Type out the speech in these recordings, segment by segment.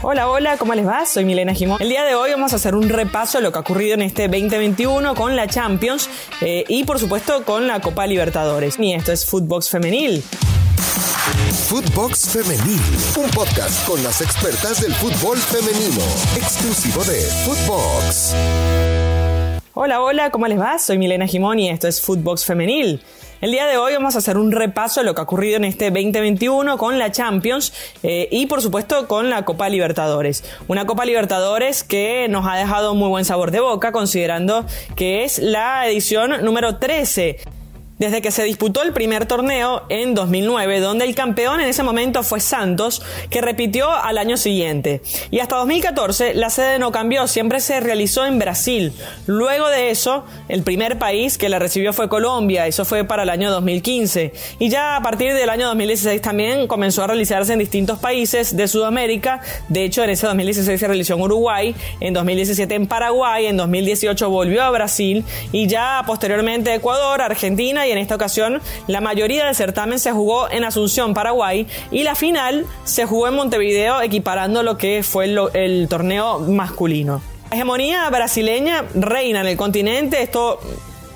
Hola, hola, ¿cómo les va? Soy Milena Gimón. El día de hoy vamos a hacer un repaso de lo que ha ocurrido en este 2021 con la Champions eh, y por supuesto con la Copa Libertadores. Y esto es Footbox Femenil. Footbox Femenil, un podcast con las expertas del fútbol femenino, exclusivo de Footbox. Hola, hola, ¿cómo les va? Soy Milena Gimón y esto es Footbox Femenil. El día de hoy vamos a hacer un repaso de lo que ha ocurrido en este 2021 con la Champions eh, y por supuesto con la Copa Libertadores. Una Copa Libertadores que nos ha dejado muy buen sabor de boca considerando que es la edición número 13 desde que se disputó el primer torneo en 2009, donde el campeón en ese momento fue Santos, que repitió al año siguiente. Y hasta 2014 la sede no cambió, siempre se realizó en Brasil. Luego de eso, el primer país que la recibió fue Colombia, eso fue para el año 2015. Y ya a partir del año 2016 también comenzó a realizarse en distintos países de Sudamérica. De hecho, en ese 2016 se realizó en Uruguay, en 2017 en Paraguay, en 2018 volvió a Brasil y ya posteriormente Ecuador, Argentina y en esta ocasión la mayoría del certamen se jugó en Asunción, Paraguay, y la final se jugó en Montevideo, equiparando lo que fue el, el torneo masculino. La hegemonía brasileña reina en el continente, esto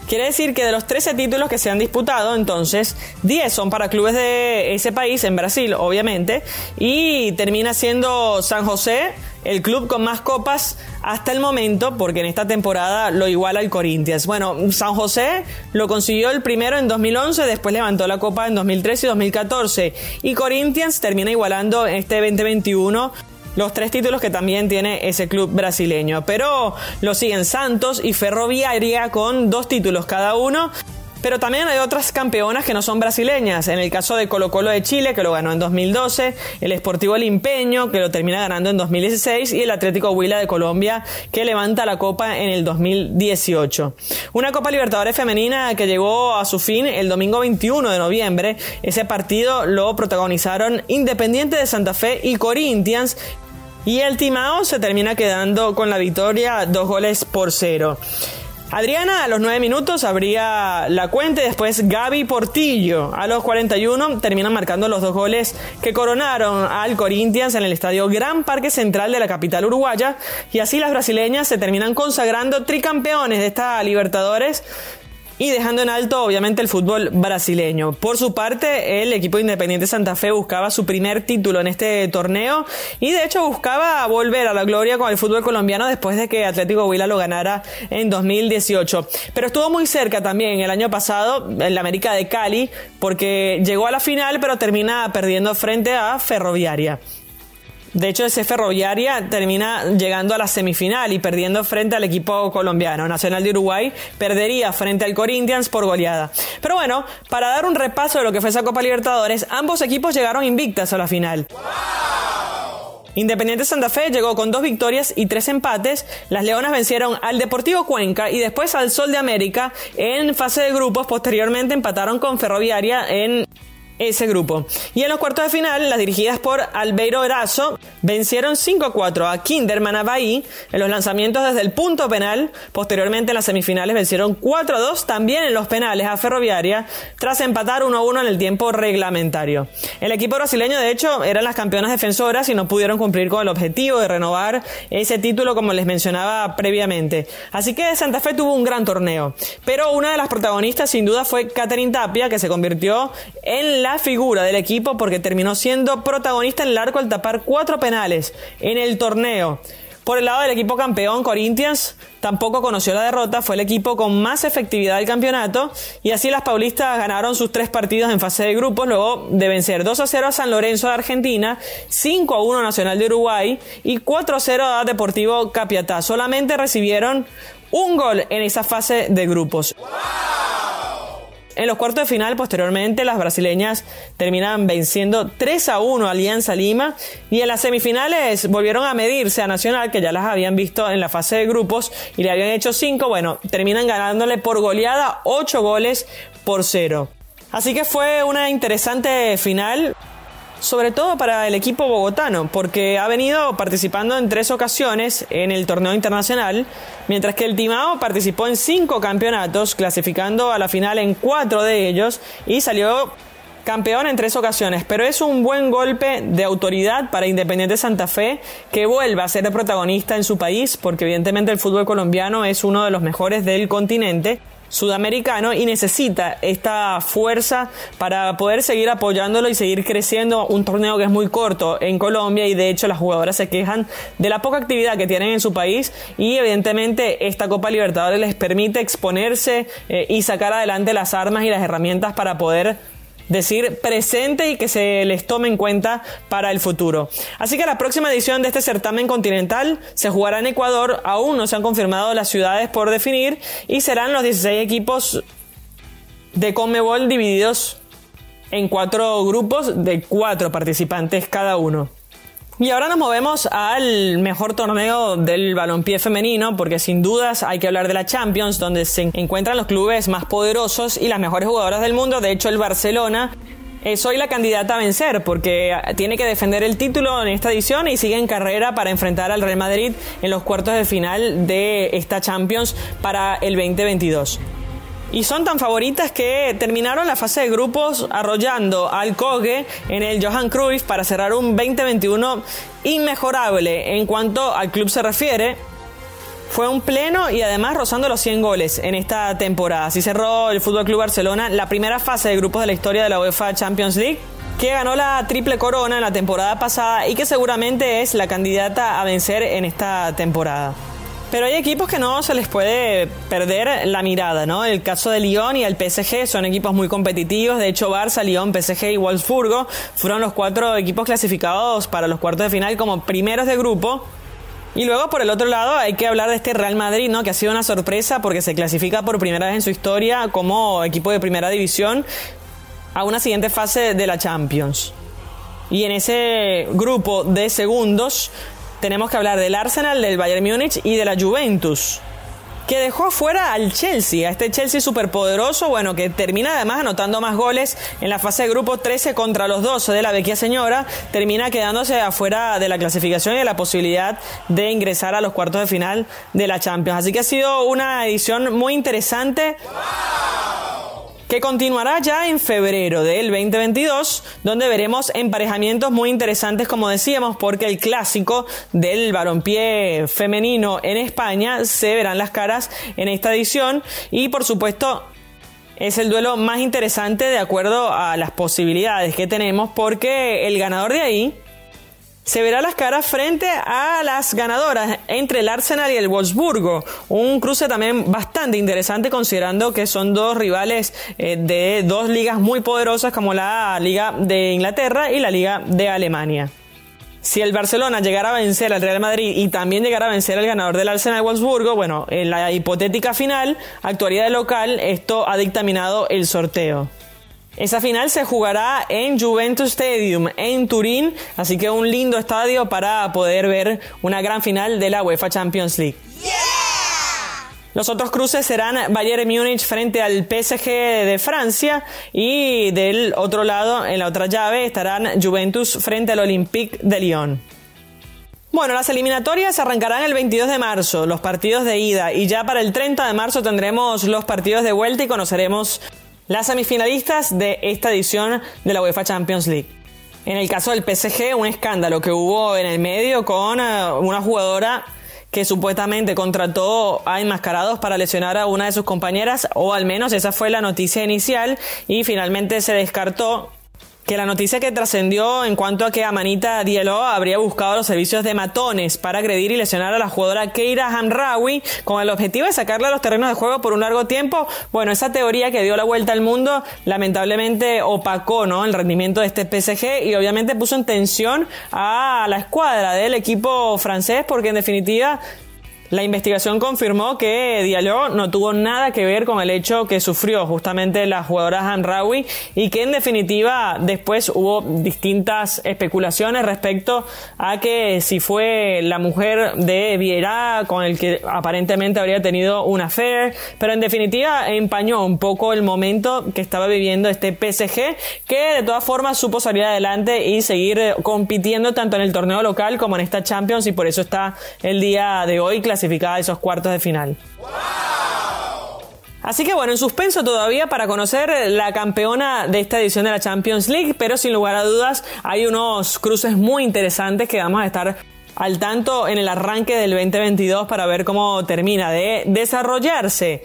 Quiere decir que de los 13 títulos que se han disputado, entonces 10 son para clubes de ese país, en Brasil, obviamente, y termina siendo San José el club con más copas hasta el momento, porque en esta temporada lo iguala el Corinthians. Bueno, San José lo consiguió el primero en 2011, después levantó la copa en 2013 y 2014, y Corinthians termina igualando este 2021 los tres títulos que también tiene ese club brasileño. Pero lo siguen Santos y Ferroviaria con dos títulos cada uno. Pero también hay otras campeonas que no son brasileñas. En el caso de Colo Colo de Chile, que lo ganó en 2012, el Sportivo Limpeño, que lo termina ganando en 2016, y el Atlético Huila de Colombia, que levanta la copa en el 2018. Una Copa Libertadores femenina que llegó a su fin el domingo 21 de noviembre. Ese partido lo protagonizaron Independiente de Santa Fe y Corinthians, y el Timao se termina quedando con la victoria, dos goles por cero. Adriana a los 9 minutos abría la cuenta y después Gaby Portillo a los 41 terminan marcando los dos goles que coronaron al Corinthians en el estadio Gran Parque Central de la capital uruguaya. Y así las brasileñas se terminan consagrando tricampeones de esta Libertadores y dejando en alto obviamente el fútbol brasileño. Por su parte, el equipo Independiente Santa Fe buscaba su primer título en este torneo y de hecho buscaba volver a la gloria con el fútbol colombiano después de que Atlético Huila lo ganara en 2018. Pero estuvo muy cerca también el año pasado en la América de Cali porque llegó a la final pero termina perdiendo frente a Ferroviaria. De hecho, ese Ferroviaria termina llegando a la semifinal y perdiendo frente al equipo colombiano. Nacional de Uruguay perdería frente al Corinthians por goleada. Pero bueno, para dar un repaso de lo que fue esa Copa Libertadores, ambos equipos llegaron invictas a la final. Independiente Santa Fe llegó con dos victorias y tres empates. Las Leonas vencieron al Deportivo Cuenca y después al Sol de América en fase de grupos. Posteriormente empataron con Ferroviaria en ese grupo. Y en los cuartos de final, las dirigidas por Albeiro Erazo vencieron 5-4 a Kinderman Bahí en los lanzamientos desde el punto penal. Posteriormente en las semifinales vencieron 4-2 también en los penales a Ferroviaria tras empatar 1-1 en el tiempo reglamentario. El equipo brasileño de hecho eran las campeonas defensoras y no pudieron cumplir con el objetivo de renovar ese título como les mencionaba previamente. Así que Santa Fe tuvo un gran torneo. Pero una de las protagonistas sin duda fue Catherine Tapia que se convirtió en la figura del equipo porque terminó siendo protagonista en el arco al tapar cuatro penales en el torneo. Por el lado del equipo campeón, Corinthians tampoco conoció la derrota, fue el equipo con más efectividad del campeonato y así las paulistas ganaron sus tres partidos en fase de grupos luego de vencer 2 a 0 a San Lorenzo de Argentina, 5 a 1 a Nacional de Uruguay y 4 a 0 a Deportivo Capiatá. Solamente recibieron un gol en esa fase de grupos. En los cuartos de final, posteriormente, las brasileñas terminan venciendo 3 a 1 a Alianza Lima y en las semifinales volvieron a medirse a Nacional, que ya las habían visto en la fase de grupos y le habían hecho 5. Bueno, terminan ganándole por goleada 8 goles por 0. Así que fue una interesante final sobre todo para el equipo bogotano, porque ha venido participando en tres ocasiones en el torneo internacional, mientras que el Timao participó en cinco campeonatos, clasificando a la final en cuatro de ellos y salió campeón en tres ocasiones, pero es un buen golpe de autoridad para Independiente Santa Fe que vuelva a ser protagonista en su país, porque evidentemente el fútbol colombiano es uno de los mejores del continente sudamericano y necesita esta fuerza para poder seguir apoyándolo y seguir creciendo un torneo que es muy corto en Colombia y de hecho las jugadoras se quejan de la poca actividad que tienen en su país y evidentemente esta Copa Libertadores les permite exponerse eh, y sacar adelante las armas y las herramientas para poder decir presente y que se les tome en cuenta para el futuro. Así que la próxima edición de este certamen continental se jugará en Ecuador, aún no se han confirmado las ciudades por definir y serán los 16 equipos de Conmebol divididos en cuatro grupos de cuatro participantes cada uno. Y ahora nos movemos al mejor torneo del balompié femenino, porque sin dudas hay que hablar de la Champions, donde se encuentran los clubes más poderosos y las mejores jugadoras del mundo. De hecho, el Barcelona es hoy la candidata a vencer, porque tiene que defender el título en esta edición y sigue en carrera para enfrentar al Real Madrid en los cuartos de final de esta Champions para el 2022 y son tan favoritas que terminaron la fase de grupos arrollando al Coge en el Johan Cruyff para cerrar un 2021 inmejorable en cuanto al club se refiere. Fue un pleno y además rozando los 100 goles en esta temporada. Así cerró el Fútbol Club Barcelona la primera fase de grupos de la historia de la UEFA Champions League que ganó la triple corona en la temporada pasada y que seguramente es la candidata a vencer en esta temporada. Pero hay equipos que no se les puede perder la mirada, ¿no? El caso de Lyon y el PSG son equipos muy competitivos. De hecho, Barça, Lyon, PSG y Wolfsburgo fueron los cuatro equipos clasificados para los cuartos de final como primeros de grupo. Y luego, por el otro lado, hay que hablar de este Real Madrid, ¿no? Que ha sido una sorpresa porque se clasifica por primera vez en su historia como equipo de primera división a una siguiente fase de la Champions. Y en ese grupo de segundos tenemos que hablar del Arsenal, del Bayern Múnich y de la Juventus que dejó fuera al Chelsea, a este Chelsea superpoderoso, bueno, que termina además anotando más goles en la fase de grupo 13 contra los 12 de la vecchia señora, termina quedándose afuera de la clasificación y de la posibilidad de ingresar a los cuartos de final de la Champions. Así que ha sido una edición muy interesante que continuará ya en febrero del 2022, donde veremos emparejamientos muy interesantes, como decíamos, porque el clásico del balompié femenino en España se verán las caras en esta edición. Y, por supuesto, es el duelo más interesante de acuerdo a las posibilidades que tenemos, porque el ganador de ahí se verá las caras frente a las ganadoras entre el Arsenal y el Wolfsburgo. Un cruce también bastante interesante considerando que son dos rivales eh, de dos ligas muy poderosas como la Liga de Inglaterra y la Liga de Alemania. Si el Barcelona llegara a vencer al Real Madrid y también llegara a vencer al ganador del Arsenal Wolfsburgo, bueno, en la hipotética final actuaría de local, esto ha dictaminado el sorteo. Esa final se jugará en Juventus Stadium en Turín, así que un lindo estadio para poder ver una gran final de la UEFA Champions League. Los otros cruces serán Bayern Múnich frente al PSG de Francia y del otro lado, en la otra llave, estarán Juventus frente al Olympique de Lyon. Bueno, las eliminatorias arrancarán el 22 de marzo, los partidos de ida, y ya para el 30 de marzo tendremos los partidos de vuelta y conoceremos las semifinalistas de esta edición de la UEFA Champions League. En el caso del PSG, un escándalo que hubo en el medio con eh, una jugadora que supuestamente contrató a enmascarados para lesionar a una de sus compañeras, o al menos esa fue la noticia inicial, y finalmente se descartó que la noticia que trascendió en cuanto a que Amanita Diallo habría buscado los servicios de matones para agredir y lesionar a la jugadora Keira Hamraoui con el objetivo de sacarla a los terrenos de juego por un largo tiempo, bueno, esa teoría que dio la vuelta al mundo lamentablemente opacó ¿no? el rendimiento de este PSG y obviamente puso en tensión a la escuadra del equipo francés porque en definitiva la investigación confirmó que Diallo no tuvo nada que ver con el hecho que sufrió justamente la jugadora Hanrawi y que en definitiva después hubo distintas especulaciones respecto a que si fue la mujer de Vieira con el que aparentemente habría tenido una affair, pero en definitiva empañó un poco el momento que estaba viviendo este PSG que de todas formas supo salir adelante y seguir compitiendo tanto en el torneo local como en esta Champions y por eso está el día de hoy clasificada a esos cuartos de final. Así que bueno, en suspenso todavía para conocer la campeona de esta edición de la Champions League, pero sin lugar a dudas hay unos cruces muy interesantes que vamos a estar al tanto en el arranque del 2022 para ver cómo termina de desarrollarse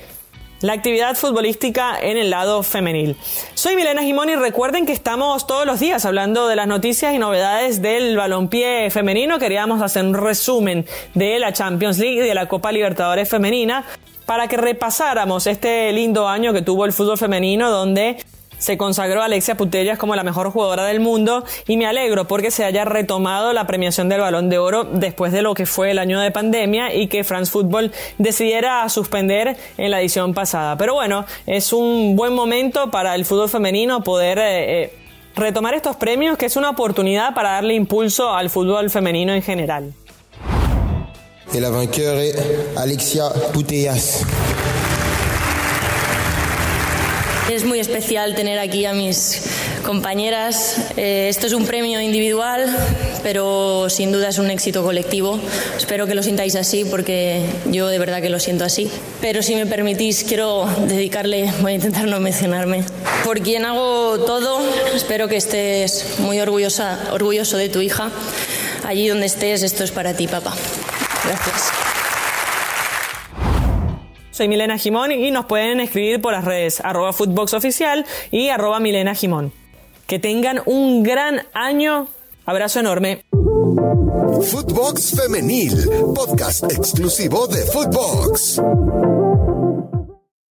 la actividad futbolística en el lado femenil. Soy Milena Gimón y recuerden que estamos todos los días hablando de las noticias y novedades del balompié femenino. Queríamos hacer un resumen de la Champions League y de la Copa Libertadores femenina para que repasáramos este lindo año que tuvo el fútbol femenino donde se consagró Alexia Putellas como la mejor jugadora del mundo y me alegro porque se haya retomado la premiación del balón de oro después de lo que fue el año de pandemia y que France Football decidiera suspender en la edición pasada. Pero bueno, es un buen momento para el fútbol femenino poder eh, eh, retomar estos premios que es una oportunidad para darle impulso al fútbol femenino en general. Et la vainqueur est Alexia Putellas. Es muy especial tener aquí a mis compañeras. Eh, esto es un premio individual, pero sin duda es un éxito colectivo. Espero que lo sintáis así porque yo de verdad que lo siento así. Pero si me permitís, quiero dedicarle, voy a intentar no mencionarme, por quien hago todo. Espero que estés muy orgullosa, orgulloso de tu hija. Allí donde estés, esto es para ti, papá. Gracias. Soy Milena Gimón y nos pueden escribir por las redes arroba Oficial y arroba Milena Gimón. Que tengan un gran año. Abrazo enorme. Footbox Femenil, podcast exclusivo de Footbox.